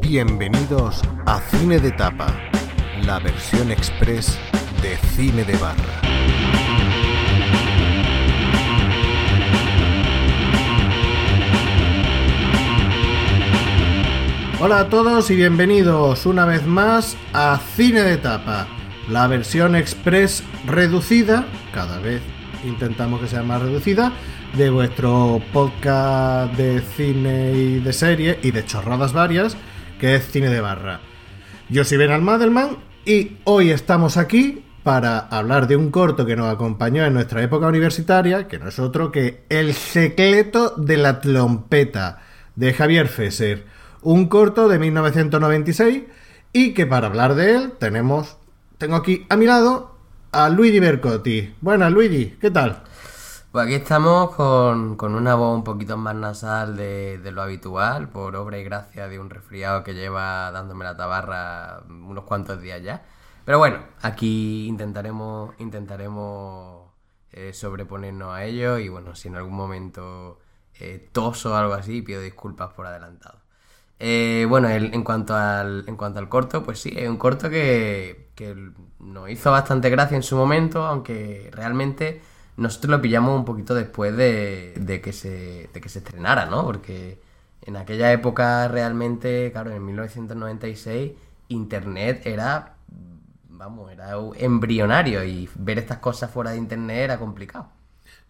Bienvenidos a Cine de Tapa, la versión express de Cine de Barra. Hola a todos y bienvenidos una vez más a Cine de Tapa, la versión express reducida, cada vez intentamos que sea más reducida, de vuestro podcast de cine y de serie y de chorradas varias, que es Cine de Barra. Yo soy Ben Almadelman y hoy estamos aquí para hablar de un corto que nos acompañó en nuestra época universitaria, que no es otro que El secreto de la trompeta, de Javier Fesser un corto de 1996 y que para hablar de él tenemos, tengo aquí a mi lado a Luigi Bercotti. Buenas Luigi, ¿qué tal? Pues aquí estamos con, con una voz un poquito más nasal de, lo habitual, por obra y gracia de un resfriado que lleva dándome la tabarra unos cuantos días ya. Pero bueno, aquí intentaremos, intentaremos eh, sobreponernos a ello y bueno, si en algún momento eh, toso o algo así, pido disculpas por adelantado. Eh, bueno, el, en, cuanto al, en cuanto al corto, pues sí, es un corto que, que nos hizo bastante gracia en su momento, aunque realmente nosotros lo pillamos un poquito después de, de, que, se, de que se estrenara, ¿no? Porque en aquella época realmente, claro, en 1996, Internet era, vamos, era embrionario y ver estas cosas fuera de Internet era complicado.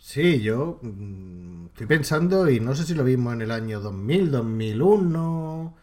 Sí, yo mm, estoy pensando y no sé si lo vimos en el año 2000, 2001,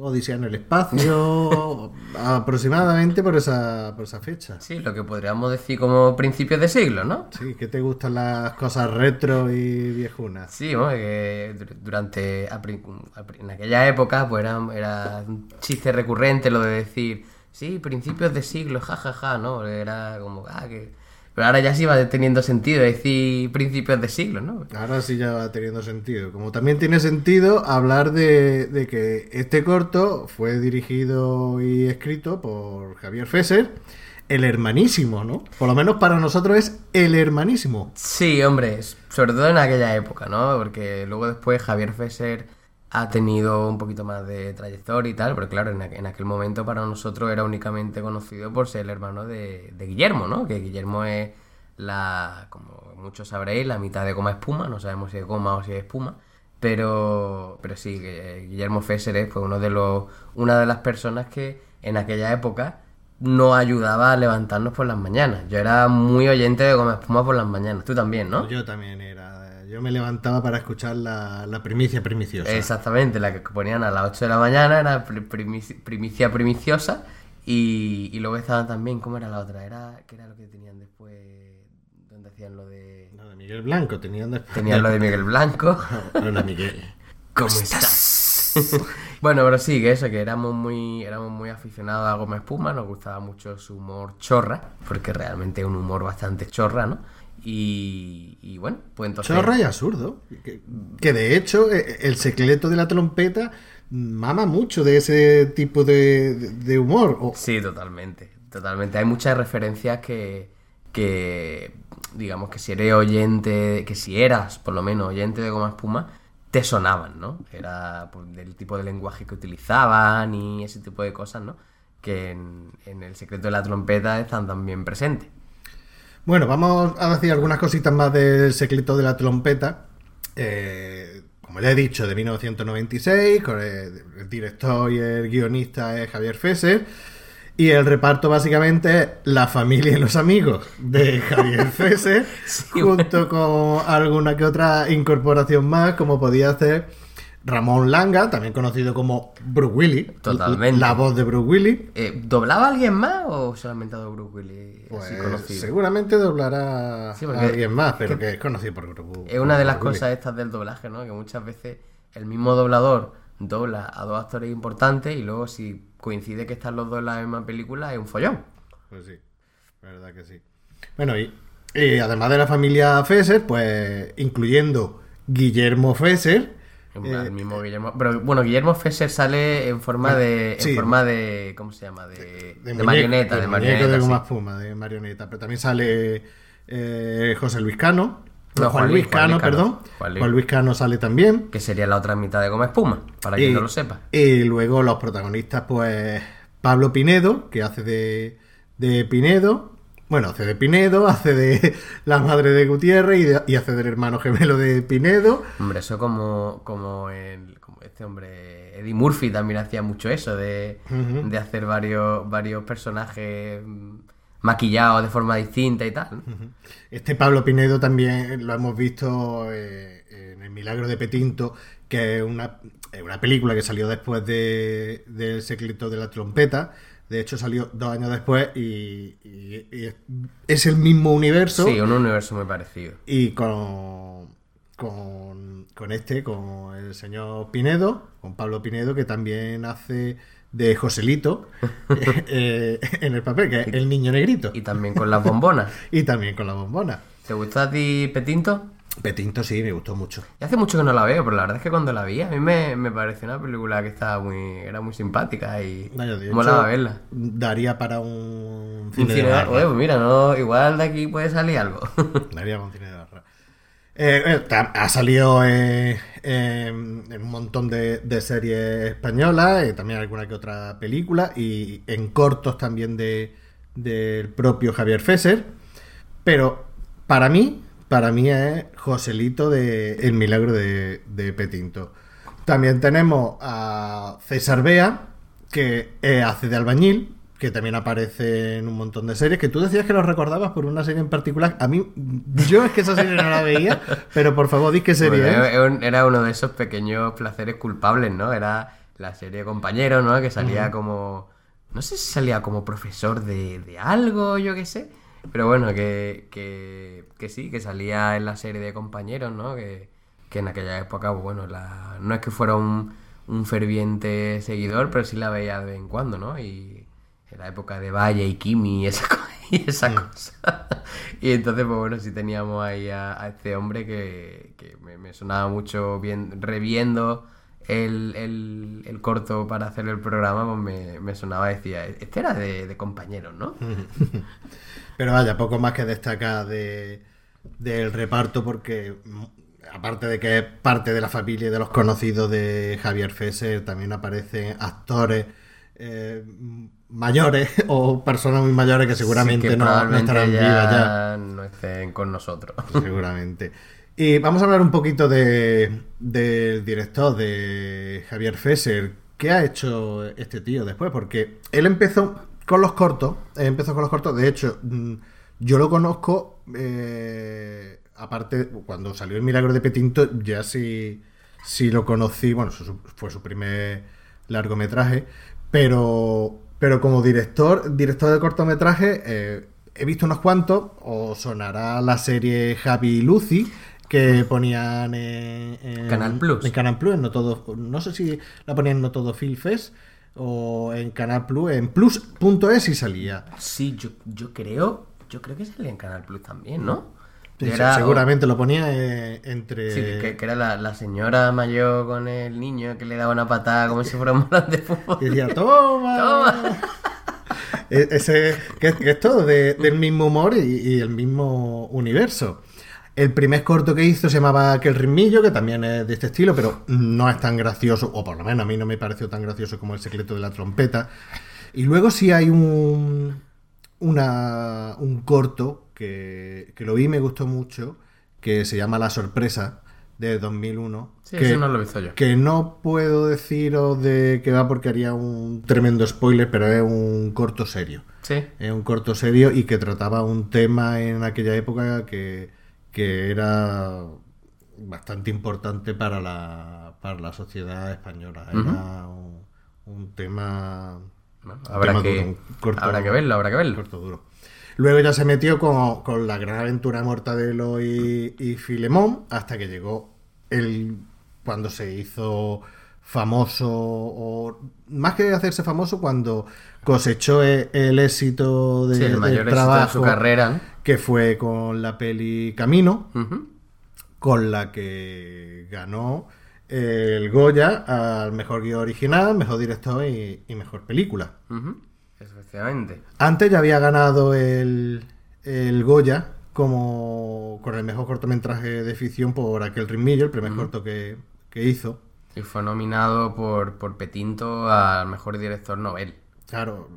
Odisea en el espacio, aproximadamente por esa, por esa fecha. Sí, lo que podríamos decir como principios de siglo, ¿no? Sí, que te gustan las cosas retro y viejunas. Sí, bueno, que durante, en aquella época pues era, era un chiste recurrente lo de decir, sí, principios de siglo, jajaja, ja, ja, ¿no? Era como, ah, que pero ahora ya sí va teniendo sentido, decir principios de siglo, ¿no? Ahora sí ya va teniendo sentido. Como también tiene sentido hablar de, de que este corto fue dirigido y escrito por Javier Fesser, el hermanísimo, ¿no? Por lo menos para nosotros es el hermanísimo. Sí, hombre, sobre todo en aquella época, ¿no? Porque luego después Javier Fesser ha tenido un poquito más de trayectoria y tal, pero claro, en, aquel momento para nosotros era únicamente conocido por ser el hermano de, Guillermo, ¿no? Que Guillermo es la, como muchos sabréis, la mitad de goma espuma, no sabemos si es goma o si es espuma, pero, pero sí, Guillermo Fesser fue uno de los, una de las personas que en aquella época nos ayudaba a levantarnos por las mañanas. Yo era muy oyente de goma espuma por las mañanas, tú también, ¿no? Yo también era yo me levantaba para escuchar la, la, primicia primiciosa. Exactamente, la que ponían a las 8 de la mañana era primicia primiciosa. Y, y, luego estaban también, ¿cómo era la otra? Era, ¿Qué era lo que tenían después? Donde hacían lo de. Lo de Miguel Blanco, tenían después. Tenían lo de Miguel Blanco. Hola, Miguel. ¿Cómo estás? bueno, pero sí, que eso, que éramos muy, éramos muy aficionados a Goma Espuma, nos gustaba mucho su humor chorra, porque realmente es un humor bastante chorra, ¿no? Y, bueno, pues entonces... Chorra y absurdo. Que, de hecho e, el secreto de la trompeta mama mucho de ese tipo de, humor. Sí, totalmente. Totalmente. Hay muchas referencias que, que, digamos, que si eres oyente, que si eras por lo menos oyente de Goma Espuma, te sonaban, ¿no? Era pues, del tipo de lenguaje que utilizaban y ese tipo de cosas, ¿no? Que en, en el secreto de la trompeta están también presentes. Bueno, vamos a decir algunas cositas más del secreto de la trompeta. Eh, como ya he dicho, de 1996, con el, director y el guionista es Javier Fesser. Y el reparto básicamente es la familia y los amigos de Javier Fesser, junto con alguna que otra incorporación más, como podía hacer Ramón Langa, también conocido como Bruce Willis. Totalmente. La voz de Bruce Willis. Eh, ¿Doblaba a alguien más o solamente a Bruce Willis? Pues, seguramente doblará a alguien más, pero que, es conocido por Bruce Es una de las cosas estas del doblaje, ¿no? Que muchas veces el mismo doblador dobla a dos actores importantes y luego si coincide que están los dos en la misma película es un follón. Pues sí, verdad que sí. Bueno, y, y además de la familia Fesser, pues incluyendo Guillermo Fesser, El mismo Guillermo. Pero bueno, Guillermo Fesser sale en forma de. En forma de. ¿Cómo se llama? De, de, marioneta, de, marioneta. de goma espuma, de marioneta. Pero también sale eh, José Luis Cano. No, Juan, Luis Cano, perdón. Juan Juan Luis. Luis. Cano sale también. Que sería la otra mitad de goma espuma, para quien no lo sepa. Y luego los protagonistas, pues Pablo Pinedo, que hace de, de Pinedo. Bueno, hace de Pinedo, hace de la madre de Gutiérrez y, de- y hace del hermano gemelo de Pinedo. Hombre, eso como, como, el, como este hombre, Eddie Murphy también hacía mucho eso, de, de hacer varios, varios personajes maquillados de forma distinta y tal. Este Pablo Pinedo también lo hemos visto eh, en El Milagro de Petinto, que es una, una película que salió después de, de El secreto de la trompeta. De hecho, salió dos años después y, y- y es- el mismo universo. Sí, un universo muy parecido. Y con, con, con este, con el señor Pinedo, con Pablo Pinedo, que también hace de Joselito eh, en el papel, que es el niño negrito. Y también con las bombonas. Y también con la bombona. ¿Te gustó a ti Petinto? Petinto sí, me gustó mucho. Y hace mucho que no la veo, pero la verdad es que cuando la vi a mí me, me pareció una película que estaba muy, era muy simpática y No, yo, molaba hecho, verla. Daría para un Un cine de cine- barra. Oye, pues mira, no, igual de aquí puede salir algo. Daría para un cine de barra. Eh, eh, ha salido eh, en en un montón de, de series españolas, también alguna que otra película, y en cortos también de del propio Javier Fesser. Pero para mí, para mí es Joselito de El Milagro de, de Petinto. También tenemos a César Bea, que hace de albañil, que también aparece en un montón de series, que tú decías que lo recordabas por una serie en particular. A mí, yo es que esa serie no la veía, pero por favor, di qué serie Bueno, era un- era uno de esos pequeños placeres culpables, ¿no? Era la serie Compañeros, ¿no? Que salía como... No sé si salía como profesor de, de algo, yo qué sé. Pero bueno, que, que, que sí, que salía en la serie de Compañeros, ¿no? Que, que en aquella época, pues, bueno, la, no es que fuera un, un ferviente seguidor, pero sí la veía de vez en cuando, ¿no? Y en la época de Valle y Kimi y esa, y esa cosa. Y entonces, pues bueno, sí teníamos ahí a, a este hombre que, que me, me sonaba mucho bien, reviendo el, el- el corto para hacer el programa, pues me, me sonaba, decía, este era de, de compañeros, ¿no? Pero vaya, poco más que destacar de, del reparto, porque mm, aparte de que es parte de la familia y de los conocidos de Javier Fesser, también aparecen actores eh, mayores o personas muy mayores que seguramente Sí, que no, no estarán ya vivas ya. no estén con nosotros. Seguramente. Y vamos a hablar un poquito de, del director, de Javier Fesser. ¿Qué ha hecho este tío después? Porque él empezó con los cortos. empezó con los cortos. De hecho, mm, yo lo conozco. eh, aparte, cuando salió El Milagro de Petinto, ya sí, sí lo conocí. Bueno, fue su primer largometraje. Pero, pero como director, director de cortometraje, eh, he visto unos cuantos. O sonará la serie Javi y Lucy que ponían en, en- Canal Plus. En Canal Plus, en no todo, no sé si la ponían en no todo Film Fest o en Canal Plus, en plus.es y salía. Sí, yo, yo creo, yo creo que salía en Canal Plus también, ¿no? Sí, Era- seguramente lo ponía eh, entre Sí, que, que era la, la señora mayor con el niño que le daba una patada como si fuera un balón de fútbol. y decía toma Toma. E- ese que, que es todo de- del mismo humor y, y el mismo universo el primer corto que hizo se llamaba Aquel ritmillo, que también es de este estilo, pero no es tan gracioso, o por lo menos a mí no me pareció tan gracioso como El secreto de la trompeta. Y luego sí hay un, una, un corto que, que lo vi y me gustó mucho, que se llama La sorpresa, de 2001. Sí, que, eso no lo he visto yo. que no puedo deciros de qué va porque haría un tremendo spoiler, pero es un corto serio. Sí. Es un corto serio y que trataba un tema en aquella época que, que era bastante importante para la, para la sociedad española. Era un, un tema. Bueno, un habrá, tema que, duro, un corto- habrá que verlo, habrá que verlo. corto duro. Luego ya se metió con, con la gran aventura de Mortadelo y, y Filemón, hasta que llegó el cuando se hizo famoso, o más que hacerse famoso, cuando cosechó e- el, éxito de, Sí, el mayor del éxito trabajo, de su carrera. Que fue con la peli Camino, con la que ganó el Goya al mejor guion original, mejor director y, y mejor película. Efectivamente. Antes ya había ganado el, el Goya como con el mejor cortometraje de ficción por aquel Rimillo, el primer corto que, que hizo. Y fue nominado por, por Petinto al mejor director Nobel. Claro,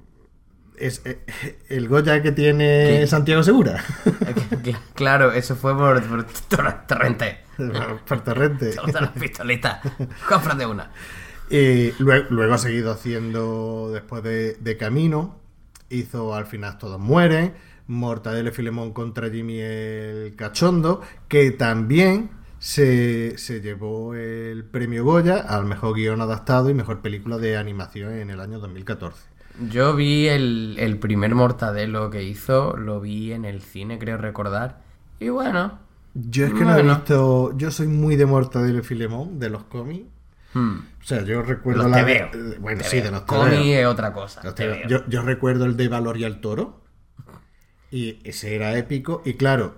es eh, el Goya que tiene ¿Qué? Santiago Segura. Cl- claro, eso fue por, por Tor- Torrente. por Torrente. Las pistolitas. Cómprate una. Y luego, luego ha seguido haciendo después de, de Camino. Hizo Al final todos mueren. Mortadelo y Filemón contra Jimmy el Cachondo. Que también se, se llevó el premio Goya al mejor guion adaptado y mejor película de animación en el año 2014. Yo vi el, el primer Mortadelo que hizo, lo vi en el cine, creo recordar. Y bueno. Yo es que no he visto. Yo soy muy de Mortadelo y Filemón, de los cómics. hmm, O sea, yo recuerdo Los la. veo. eh, Bueno, te sí, veo. de los veo. es otra cosa. Te veo. veo. Yo, yo recuerdo el de Valor y al Toro. Y ese era épico. Y claro,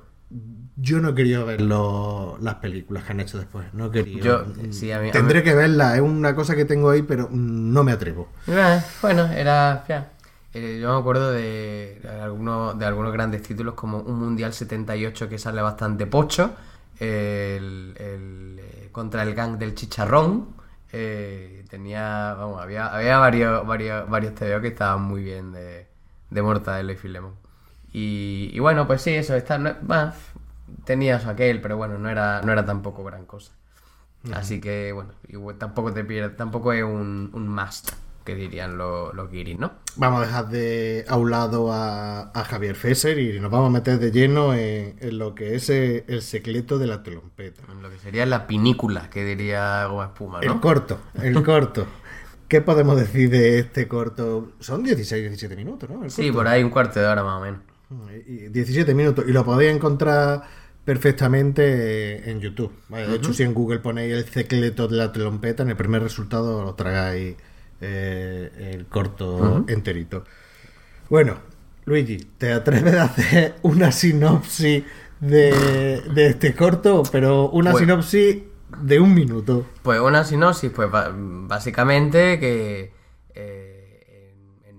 yo no quería ver lo- las películas que han hecho después. No quería. Yo- sí, a mí- a Tendré mí- que verla. Es una cosa que tengo ahí, pero no me atrevo. Eh, bueno, era. ya. Eh, yo me acuerdo de, de algunos, de algunos grandes títulos como un Mundial 78 que sale bastante pocho. El, el, eh, contra el gang del chicharrón. eh, tenía. Vamos, había, había varios, varios, varios TVO que estaban muy bien de, de Mortadelo y Filemón. Y, y bueno, pues sí, eso está. bah, tenías aquel, pero bueno, no era, no era tampoco gran cosa. Así que bueno, igual tampoco te pierdes, tampoco es un, un must, que dirían los, guiris, ¿no? Vamos a dejar de a un lado a, a Javier Fesser y nos vamos a meter de lleno en, en lo que es eh, el secreto de la trompeta. En lo que sería la pinícula, que diría Goma Espuma, El ¿no? corto, el corto. ¿Qué podemos decir de este corto? Son 16, 17 minutos, ¿no? El Sí, corto. por ahí un cuarto de hora más o menos. Y 17 minutos. Y lo podéis encontrar perfectamente en YouTube. Vale, de hecho, si en Google ponéis el secreto de la trompeta, en el primer resultado os tragáis eh, el corto enterito. Bueno, Luigi, ¿te atreves a hacer una sinopsis de, de este corto? Pero una Pues- sinopsis de un minuto. Pues una sinopsis, pues básicamente que eh,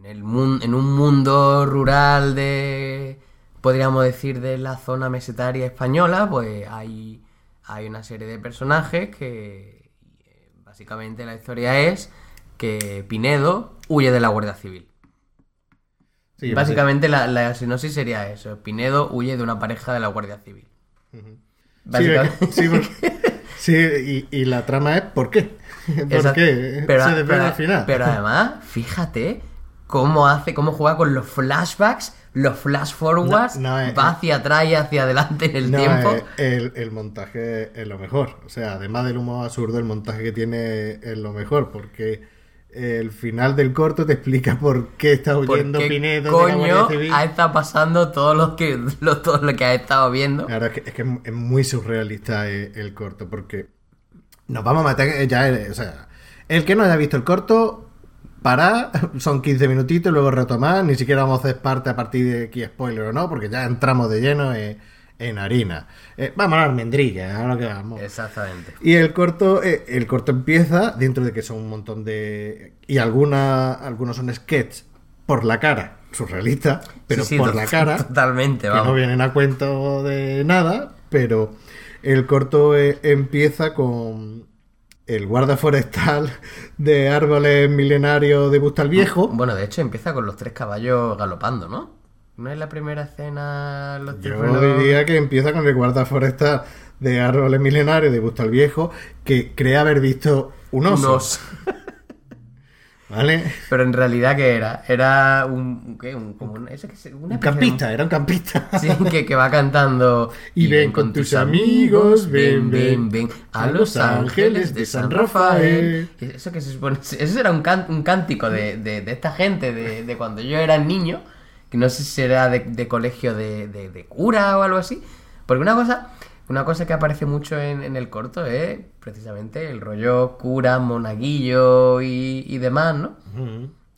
en, el un mundo rural de, podríamos decir, de la zona mesetaria española, pues hay, hay una serie de personajes que básicamente la historia es que Pinedo huye de la Guardia Civil. Sí, básicamente la, la sinopsis sería eso, Pinedo huye de una pareja de la Guardia Civil. Sí, Básicamente- sí, porque- sí, y, y la trama es ¿por qué? ¿Por Exacto. qué? Pero, Se desvela pero- al final. pero además, fíjate cómo hace, cómo juega con los flashbacks, los flash forwards, No, no, eh, va hacia atrás y hacia adelante en el No, tiempo. eh, el, el montaje es lo mejor. O sea, además del humor absurdo, el montaje que tiene es lo mejor. Porque el final del corto te explica por qué está ¿Por huyendo qué Pinedo de la coño ha estado pasando todo lo que lo, todo lo que ha estado viendo? Claro, es que, es que es muy surrealista el, el corto. Porque nos vamos a meter ya. eh, O sea, el que no haya visto el corto, para, son 15 minutitos y luego retomar. Ni siquiera vamos a hacer parte a partir de aquí, spoiler o no, porque ya entramos de lleno en, en harina. Eh, vamos a la almendrilla, a lo que vamos. Exactamente. Y el corto, eh, el corto empieza dentro de que son un montón de. Y alguna, algunos son sketches por la cara, surrealista, pero Sí, sí, por la cara, Totalmente, que no vamos. vienen a cuento de nada, pero el corto eh, empieza con el guarda forestal de árboles milenarios de Bustal Viejo. Bueno, de hecho empieza con los tres caballos galopando, ¿no? ¿No es la primera escena los Yo diría que empieza con el guarda forestal de árboles milenarios de Bustal Viejo, que cree haber visto un oso. Un oso. ¿Vale? Pero en realidad, ¿qué era? Era un. ¿Qué? Un, como un, eso que se- una Un de- campista, era un campista. Sí, que, que va cantando. Y ven con tus amigos, ven, ven, a Los Ángeles de San Rafael. Eso que se supone. Eso era un, can- un cántico de, de- de esta gente de, de cuando yo era niño. Que no sé si era de, de colegio de- de cura o algo así. Porque una cosa. Una cosa que aparece mucho en, en el corto es precisamente el rollo cura, monaguillo y, y demás, ¿no?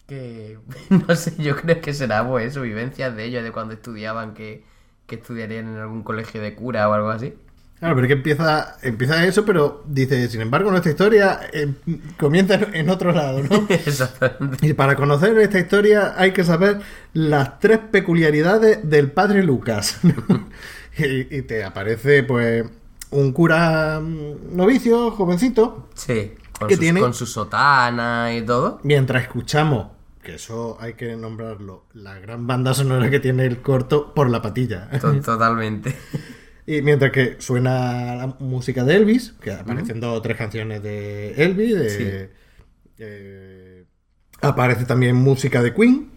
Que no sé, yo creo que será pues eso, vivencias de ellos de cuando estudiaban que, que estudiarían en algún colegio de cura o algo así. Claro, pero es que empieza, empieza eso, pero dice, sin embargo, nuestra historia eh, comienza en- en otro lado, ¿no? Exactamente. Y para conocer esta historia hay que saber las tres peculiaridades del padre Lucas. y, y te aparece, pues, un cura mm, novicio, jovencito, Sí, con, ¿Qué sus- tiene? con su sotana y todo. mientras escuchamos, que eso hay que nombrarlo, la gran banda sonora que tiene el corto por la patilla. To- Totalmente. Y mientras que suena la música de Elvis, que aparecen dos o tres canciones de Elvis, de- Sí. eh, aparece también música de Queen,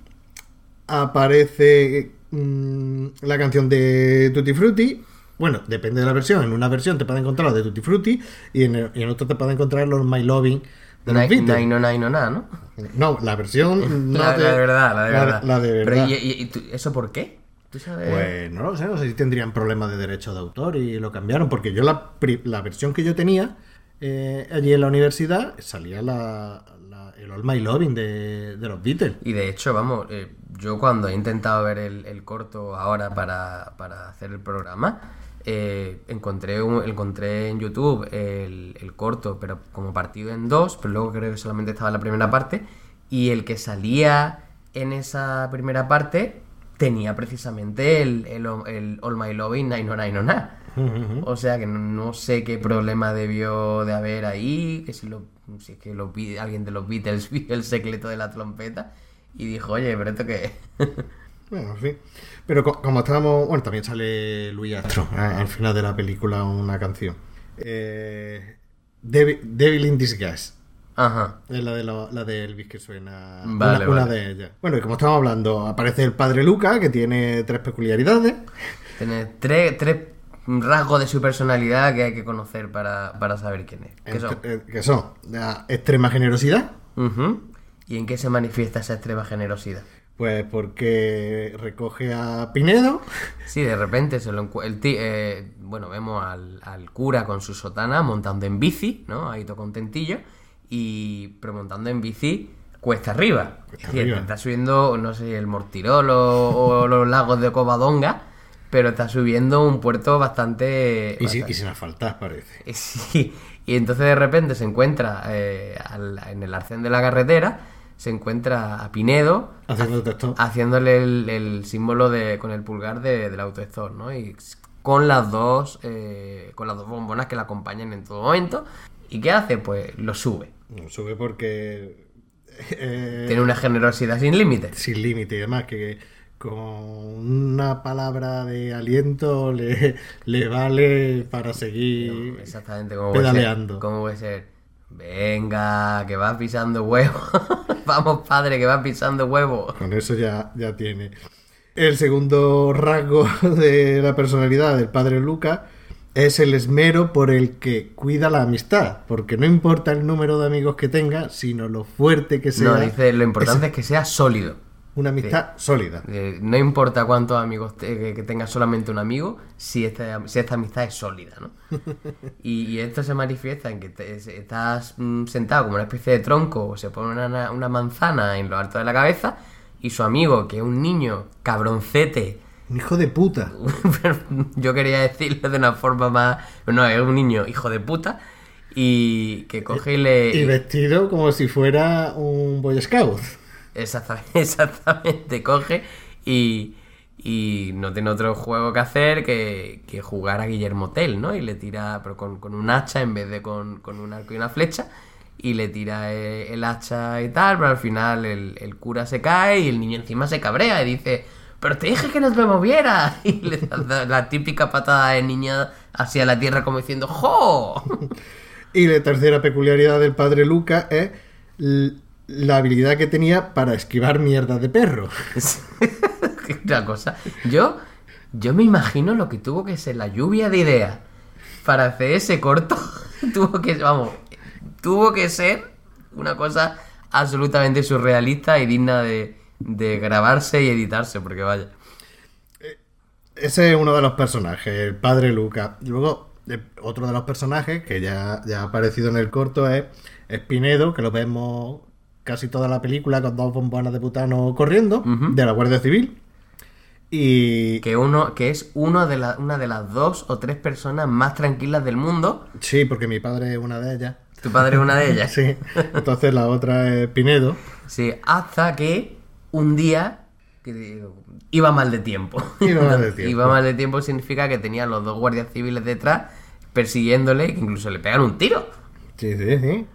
aparece mm, la canción de Tutti Frutti. Bueno, depende de la versión. En una versión te pueden encontrar los de Tutti Frutti y en, y en otra te pueden encontrar los My Loving de los Beatles. nai- no, nai- no, na, ¿no? No, la versión no la, de, la de verdad, la de verdad. la de Pero, verdad. ¿y, y- y tú- eso por qué? ¿Tú sabes? Pues no lo sé, no sé si tendrían problemas de derecho de autor y lo cambiaron, porque yo la, la versión que yo tenía eh, allí en la universidad salía la, la- el All My Loving de, de los Beatles. Y de hecho, vamos, eh, yo cuando he intentado ver el, el corto ahora para, para hacer el programa, eh, encontré, un- encontré en YouTube el, el corto, pero como partido en dos, pero luego creo que solamente estaba la primera parte, y el que salía en esa primera parte tenía precisamente el, el, el All My Loving 909. O sea que no, no sé qué problema debió de haber ahí, que si, lo, si es que los alguien de los Beatles vio el secreto de la trompeta y dijo, oye, pero esto qué es?". Bueno, en fin. Pero co- como estábamos. Bueno, también sale Louis Astro a- al final de la película una canción. Eh, Devil, Devil in Disguise. Ajá. Es la de, lo- la de Elvis que suena. Vale, una, de ellas. Bueno, y como estamos hablando, aparece el padre Luca, que tiene tres peculiaridades. Tiene tres, tres rasgos de su personalidad que hay que conocer para, para saber quién es. ¿Qué son? Eh, son la extrema generosidad. ¿Y en qué se manifiesta esa extrema generosidad? pues porque recoge a Pinedo, Sí, de repente se lo el ti- eh, bueno, vemos al, al cura con su sotana montando en bici, ¿no? Ahí todo contentillo. Y pero montando en bici cuesta arriba. Cuesta Y arriba. está subiendo, no sé, el Mortirolo o, los lagos de Covadonga, pero está subiendo un puerto bastante... y, sin- bastante- y sin asfaltar, parece. y sí, y entonces de repente se encuentra eh, al- en el arcén de la carretera, se encuentra a Pinedo Haciendo texto. haciéndole el, el símbolo de con el pulgar de- del autostop, ¿no? Y con las dos eh, con las dos bombonas que la acompañan en todo momento. ¿Y qué hace? Pues lo sube. No, Sube porque. eh, Tiene una generosidad sin límites. sin límite y demás, que con una palabra de aliento le, le vale para seguir. Exactamente como Pedaleando. ser. Como puede ser. Venga, que vas pisando huevo. Vamos, padre, que vas pisando huevo. Con eso ya, ya tiene. El segundo rasgo de la personalidad del padre Luca es el esmero por el que cuida la amistad, porque no importa el número de amigos que tenga, sino lo fuerte que sea. No, dice, lo importante es que sea sólido. Una amistad sólida. Eh, no importa cuántos amigos te- que, que tengas solamente un amigo, si esta, si esta amistad es sólida, ¿no? Y, y esto se manifiesta en que te- estás mm, sentado como una especie de tronco, o se pone una, una manzana en lo alto de la cabeza, y su amigo, que es un niño cabroncete, Un hijo de puta. yo quería decirlo de una forma más... No, es un niño hijo de puta, y que coge y le... Y vestido como si fuera un Boy Scout. Exactamente, exactamente, coge y, y no tiene otro juego que hacer que, que jugar a Guillermo Tell, ¿no? Y le tira, pero con, con un hacha en vez de con, con un arco y una flecha, y le tira eh, el hacha y tal, pero al final el, el cura se cae y el niño encima se cabrea y dice, pero te dije que no te moviera, y le da la típica patada de niña hacia la tierra como diciendo, ¡jo! Y la tercera peculiaridad del padre Luca es la habilidad que tenía para esquivar mierda de perro. Una cosa. Yo, yo me imagino lo que tuvo que ser la lluvia de ideas para hacer ese corto. tuvo que, vamos, tuvo que ser una cosa absolutamente surrealista y digna de, de grabarse y editarse, porque vaya. Ese es uno de los personajes, el padre Luca. Luego, eh, otro de los personajes que ya, ya ha aparecido en el corto es Espinedo, que lo vemos casi toda la película con dos bombonas de butano corriendo, de la Guardia Civil. Y Que, uno, que es uno de la- una de las dos o tres personas más tranquilas del mundo. sí, porque mi padre es una de ellas. Tu padre es una de ellas. Sí. Entonces la otra es Pinedo. Sí, hasta que un día que iba mal de tiempo. Iba mal de tiempo. Iba mal de tiempo significa que tenía los dos guardias civiles detrás persiguiéndole y que incluso le pegan un tiro. Sí, sí, sí.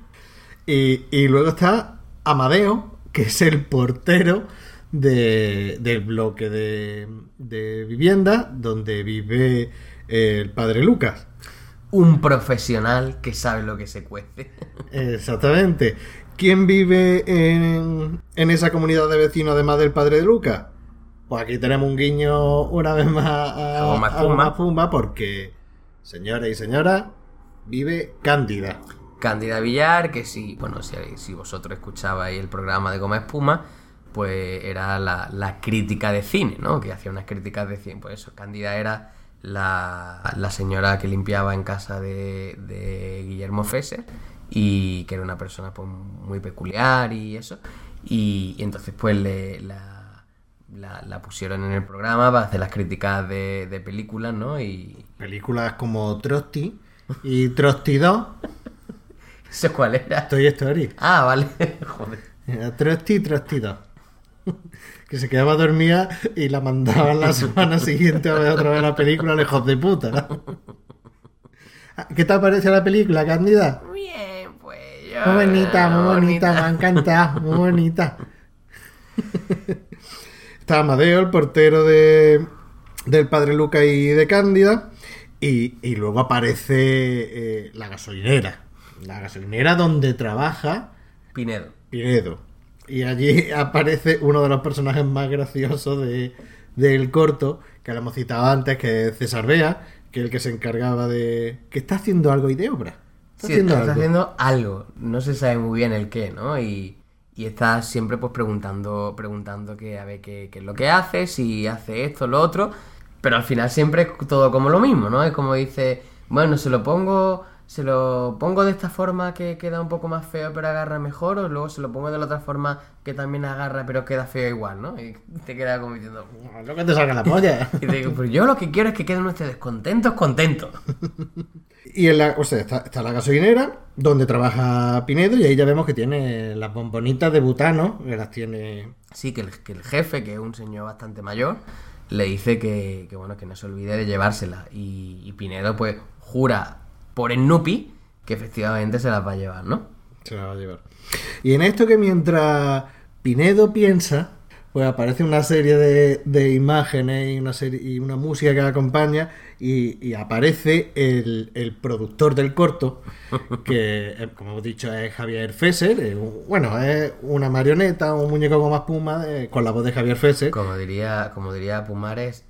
Y, y luego está Amadeo, que es el portero de- del bloque de, de vivienda donde vive el padre Lucas. Un profesional que sabe lo que se cuece. Exactamente. ¿Quién vive en, en esa comunidad de vecinos además del padre de Lucas? Pues aquí tenemos un guiño una vez más a, A Goma a Espuma. Goma Espuma porque, señores y señoras, vive Cándida. Cándida Villar, que si, bueno, si, vosotros escuchabais el programa de Goma Espuma, pues era la, crítica de cine, ¿no? Que hacía unas críticas de cine. Pues eso, Cándida era la, señora que limpiaba en casa de, Guillermo Fesser y que era una persona pues, muy peculiar y eso. Y, entonces pues le, la, la, pusieron en el programa para hacer las críticas de, de películas, ¿no? Y... Películas como Trusty y Trusty 2, ¿Eso cuál era? Toy Story. Ah, vale. Joder. Era Trusty y Trusty 2. Que se quedaba dormida y la mandaban la semana siguiente a ver otra vez la película, lejos de puta. ¿Qué te parece la película, Cándida? Bien, pues yo... Muy bonita, muy bonita, me ha encantado, muy bonita. Está Amadeo, el portero de, del padre Luca y de Cándida. Y, y luego aparece eh, la gasolinera. La gasolinera donde trabaja Pinedo. Pinedo. Y allí aparece uno de los personajes más graciosos de, del corto, que lo hemos citado antes, que es César Bea, que es el que se encargaba de... que está haciendo algo y de obra. Está Sí, haciendo está algo. haciendo algo. No se sabe muy bien el qué, ¿no? Y, y está siempre pues preguntando, preguntando que a ver qué, qué es lo que hace, si hace esto, lo otro. Pero al final siempre es todo como lo mismo, ¿no? Es como dice, bueno, se lo pongo, se lo pongo de esta forma que queda un poco más feo pero agarra mejor, o luego se lo pongo de la otra forma que también agarra pero queda feo igual, ¿no? Y te queda como diciendo, Lo que te salga la polla. y te digo, pues yo lo que quiero es que queden ustedes contentos, contentos. Y en la, o sea, está, está la gasolinera donde trabaja Pinedo y ahí ya vemos que tiene las bombonitas de butano, que las tiene... Sí, que el, que el jefe, que es un señor bastante mayor, le dice que, que, bueno, que no se olvide de llevársela. Y, y Pinedo, pues, jura por Nupi que efectivamente se las va a llevar, ¿no? Se la va a llevar. Y en esto que mientras Pinedo piensa, pues aparece una serie de, de imágenes y una, serie, y una música que la acompaña y, y aparece el, el productor del corto, que eh, como hemos dicho es Javier Fesser, es un- bueno, es una marioneta, un muñeco con más puma eh, con la voz de Javier Fesser. Como diría, como diría Pumares,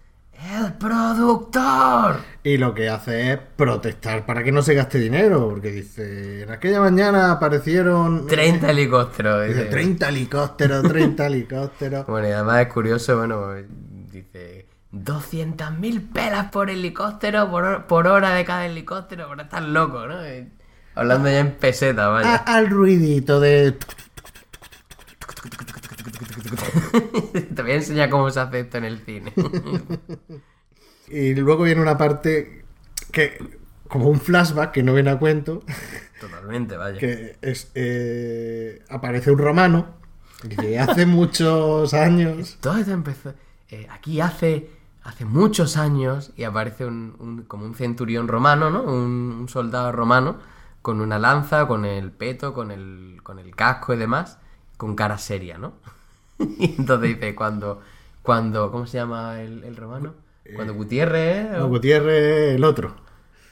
¡el productor! Y lo que hace es protestar para que no se gaste dinero, porque dice, en aquella mañana aparecieron... 30 helicópteros. Dice, dice. 30 helicópteros, 30 helicópteros. Bueno, y además es curioso, bueno, dice 200.000 pelas por helicóptero, por, por hora de cada helicóptero, pero estás loco, ¿no? Eh, Hablando ya en peseta, A- vaya. al ruidito de... Te voy a enseñar cómo se hace esto en el cine. Y luego viene una parte que, como un flashback que no viene a cuento, Totalmente, vaya. que es, eh, aparece un romano, que hace muchos años... Todo esto empezó eh, aquí hace, hace muchos años y aparece un, un- como un centurión romano, ¿no? Un, un soldado romano con una lanza, con el peto, con el, con el casco y demás, con cara seria, ¿no? y entonces dice, cuando, cuando, ¿cómo se llama el, el romano? Cuando Gutiérrez, ¿eh? No, Gutiérrez, el otro.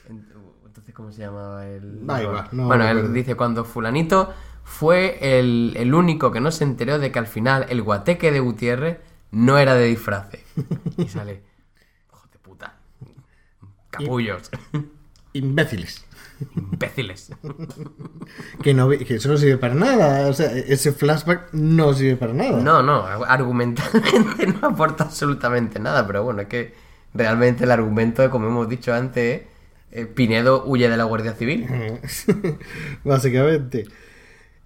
Entonces, ¿cómo se llamaba el...? Da igual, no bueno, él dice, cuando fulanito fue el, el único que no se enteró de que al final el guateque de Gutiérrez no era de disfraces. Y sale, hijo de puta, capullos, Imbéciles. Imbéciles. Que, no, que eso no sirve para nada. O sea, ese flashback no sirve para nada. No, no, argumentalmente no aporta absolutamente nada, pero bueno, es que realmente el argumento, como hemos dicho antes, es, eh, Pinedo huye de la Guardia Civil. Básicamente.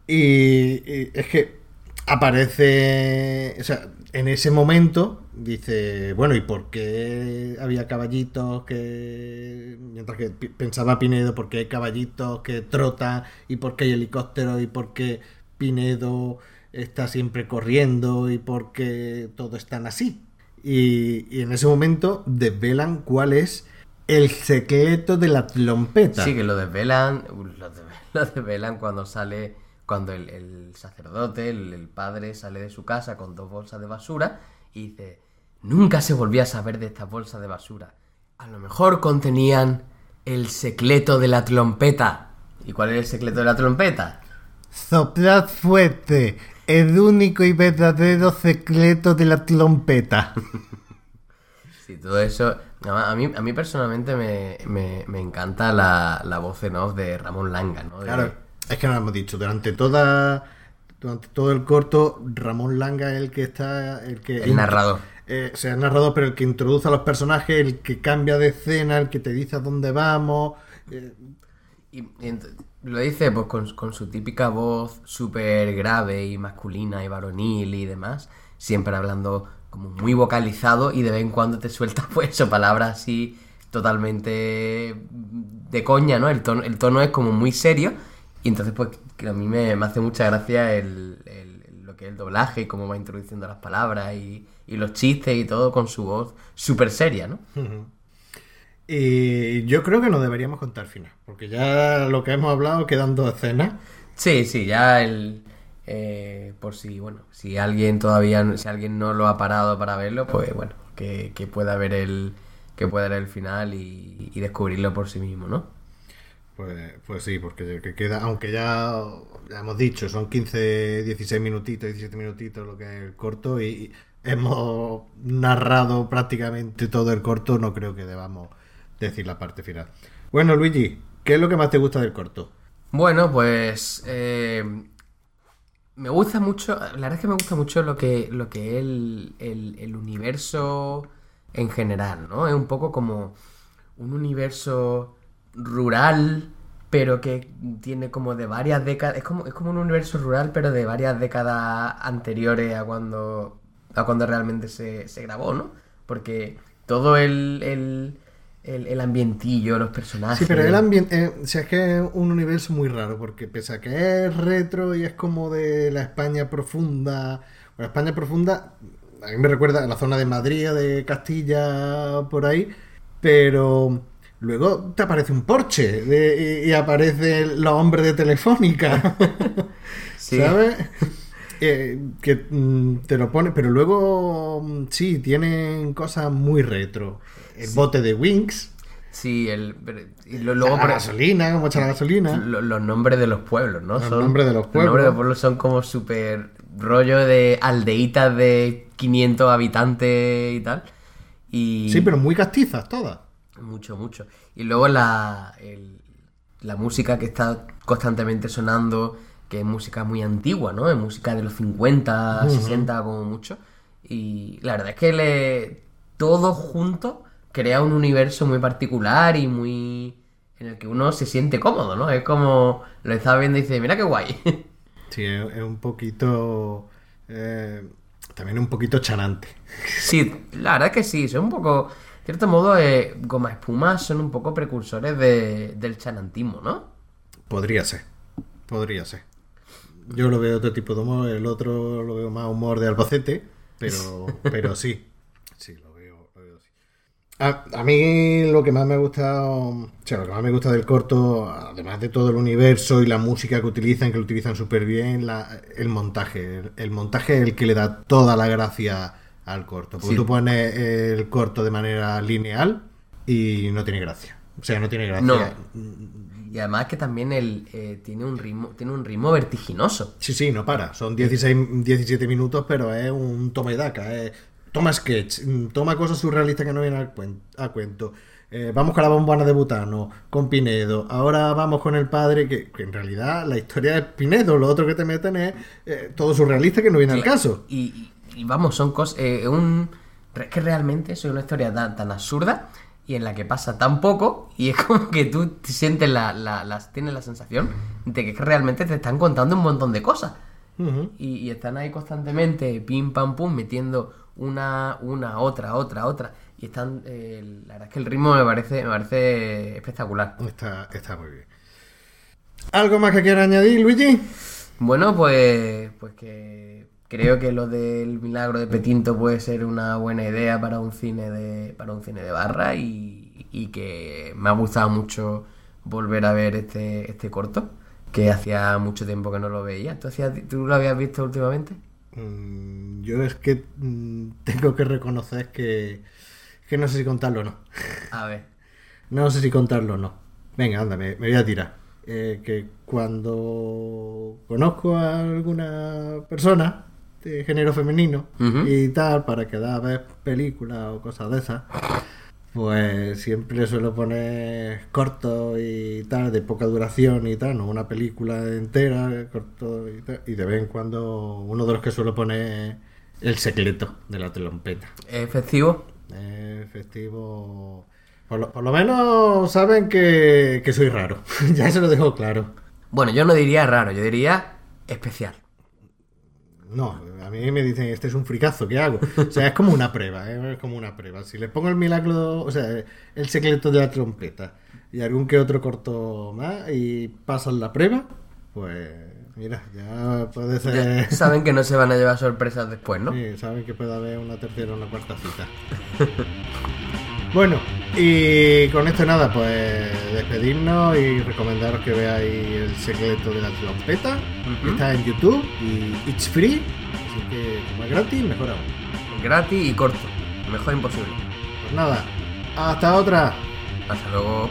Y, y es que aparece. O sea, en ese momento dice, bueno, ¿y por qué había caballitos que... Mientras que pensaba Pinedo, ¿por qué hay caballitos que trotan? ¿Y por qué hay helicópteros? ¿Y por qué Pinedo está siempre corriendo? ¿Y por qué todo es tan así? Y, y en ese momento desvelan cuál es el secreto de la trompeta. Sí, que lo desvelan, lo, desve- lo desvelan cuando sale, cuando el, el sacerdote, el, el padre, sale de su casa con dos bolsas de basura y dice, nunca se volvía a saber de estas bolsas de basura. A lo mejor contenían el secreto de la trompeta. ¿Y cuál es el secreto de la trompeta? Soplad fuerte, el único y verdadero secreto de la trompeta. Sí, todo eso. A mí, a mí personalmente me, me- me encanta la, la voz en off de Ramón Langa, ¿no? De- Claro, es que no lo hemos dicho, durante toda durante todo el corto, Ramón Langa es el que está, el que El narrador. Eh, o sea, el narrador, pero el que introduce a los personajes, el que cambia de escena, el que te dice a dónde vamos. eh, Y, y lo dice pues con, con su típica voz súper grave y masculina y varonil y demás, siempre hablando como muy vocalizado y de vez en cuando te suelta pues eso, palabras así totalmente de coña, ¿no? El tono, el tono es como muy serio y entonces pues que a mí me, me hace mucha gracia el, el- lo que es el doblaje y cómo va introduciendo las palabras y, y los chistes y todo con su voz súper seria, ¿no? y yo creo que no deberíamos contar final, porque ya lo que hemos hablado quedan dos escenas. Sí, sí, ya el... eh, por si, bueno, si alguien todavía, si alguien no lo ha parado para verlo, pues bueno, que, que pueda ver el que pueda ver el final y, y descubrirlo por sí mismo, ¿no? Pues, pues sí, porque que queda, aunque ya, hemos dicho, son 15, 16 minutitos, 17 minutitos lo que es el corto y hemos narrado prácticamente todo el corto, no creo que debamos decir la parte final. Bueno, Luigi, ¿qué es lo que más te gusta del corto? Bueno, pues eh, me gusta mucho, la verdad es que me gusta mucho lo que, lo que es el- el universo en general, ¿no? Es un poco como un universo rural, pero que tiene como de varias décadas, es como, es como un universo rural, pero de varias décadas anteriores a cuando, a cuando realmente se, se grabó, ¿no? Porque todo el, el, el, ambientillo, los personajes... Sí, pero el ambiente, eh, o sea, es que es un universo muy raro, porque pese a que es retro y es como de la España profunda, la España profunda, a mí me recuerda a la zona de Madrid, de Castilla, por ahí, pero luego te aparece un Porsche de- y, y aparecen los hombres de Telefónica, Sí. ¿sabes? Eh, que mm, te lo pone, pero luego mm, sí, tienen cosas muy retro. El bote de Wings. Sí, el, pero- y lo- luego la por- gasolina, echa la gasolina. lo- los nombres de los pueblos, ¿no? Los nombres de los nombres de pueblos. los pueblos son como súper rollo de aldeitas de 500 habitantes y tal. Y Sí, pero muy castizas todas. Mucho, mucho. Y luego la, el- la música que está constantemente sonando, que es música muy antigua, ¿no? Es música de los 50, 60 como mucho. Y la verdad es que le, todo junto crea un universo muy particular y muy... en el que uno se siente cómodo, ¿no? Es como lo estaba viendo y dice, mira qué guay. Sí, es, es un poquito. eh, también un poquito chanante. Sí, la verdad es que sí, son un poco, cierto modo, eh, Goma Espuma son un poco precursores de- del chanantismo, ¿no? Podría ser. Podría ser. Yo lo veo otro tipo de humor, el otro lo veo más humor de Albacete, pero, pero sí. Sí, lo veo, lo veo así. A, a mí lo que más me gusta, o sea, lo que más me gusta del corto, además de todo el universo y la música que utilizan, que lo utilizan súper bien, la- el montaje. El, el montaje es el que le da toda la gracia al corto. Porque Sí. tú pones el corto de manera lineal y no tiene gracia. O sea, no tiene gracia. No. Y además que también el, eh, tiene, un ritmo, tiene un ritmo vertiginoso. Sí, sí, no para. Son 16, 17 minutos, pero es un toma y daca. es- toma sketch, toma cosas surrealistas que no vienen a cuento. Eh, vamos con la bombona de butano, con Pinedo. Ahora vamos con el padre, que, que en realidad la historia es Pinedo. Lo otro que te meten es eh, todo surrealista que no viene al caso. Y, y- vamos, son cosas. eh, un, es que realmente es una historia tan, tan absurda y en la que pasa tan poco y es como que tú te sientes la, la- la- tienes la sensación de que realmente te están contando un montón de cosas. Y, y están ahí constantemente, pim pam pum, metiendo una, una, otra, otra, otra. Y están, eh, la verdad es que el ritmo me parece, me parece espectacular. Está, está muy bien. ¿Algo más que quiera añadir, Luigi? Bueno, pues, pues que creo que lo del milagro de Petinto puede ser una buena idea para un cine de, para un cine de barra y, y que me ha gustado mucho volver a ver este, este corto, que hacía mucho tiempo que no lo veía. ¿Tú, hacías- tú lo habías visto últimamente? Mm, yo es que mm, tengo que reconocer que, que no sé si contarlo o no. A ver. No sé si contarlo o no. Venga, anda, me, me voy a tirar. Eh, que cuando conozco a alguna persona de género femenino y tal, para quedar a ver películas o cosas de esas, pues siempre suelo poner cortos y tal, de poca duración y tal, no una película entera, corto y tal. Y de vez en cuando uno de los que suelo poner es El secreto de la trompeta. Eh, festivo. Por lo, por lo menos saben que, que soy raro. ya se lo dejo claro. Bueno, yo no diría raro, yo diría especial. No, a mí me dicen, este es un fricazo, ¿qué hago? O sea, es como una prueba, ¿eh? es como una prueba. Si le pongo el milagro, o sea, el secreto de la trompeta y algún que otro corto más y pasan la prueba, pues mira, ya puede ser... Saben que no se van a llevar sorpresas después, ¿no? Sí, saben que puede haber una tercera o una cuarta cita. bueno, y con esto nada, pues despedirnos y recomendaros que veáis el secreto de la trompeta. Está en YouTube y it's free, así que como es gratis, mejor aún. Gratis y corto. Mejor imposible. Pues nada, hasta otra. Hasta luego.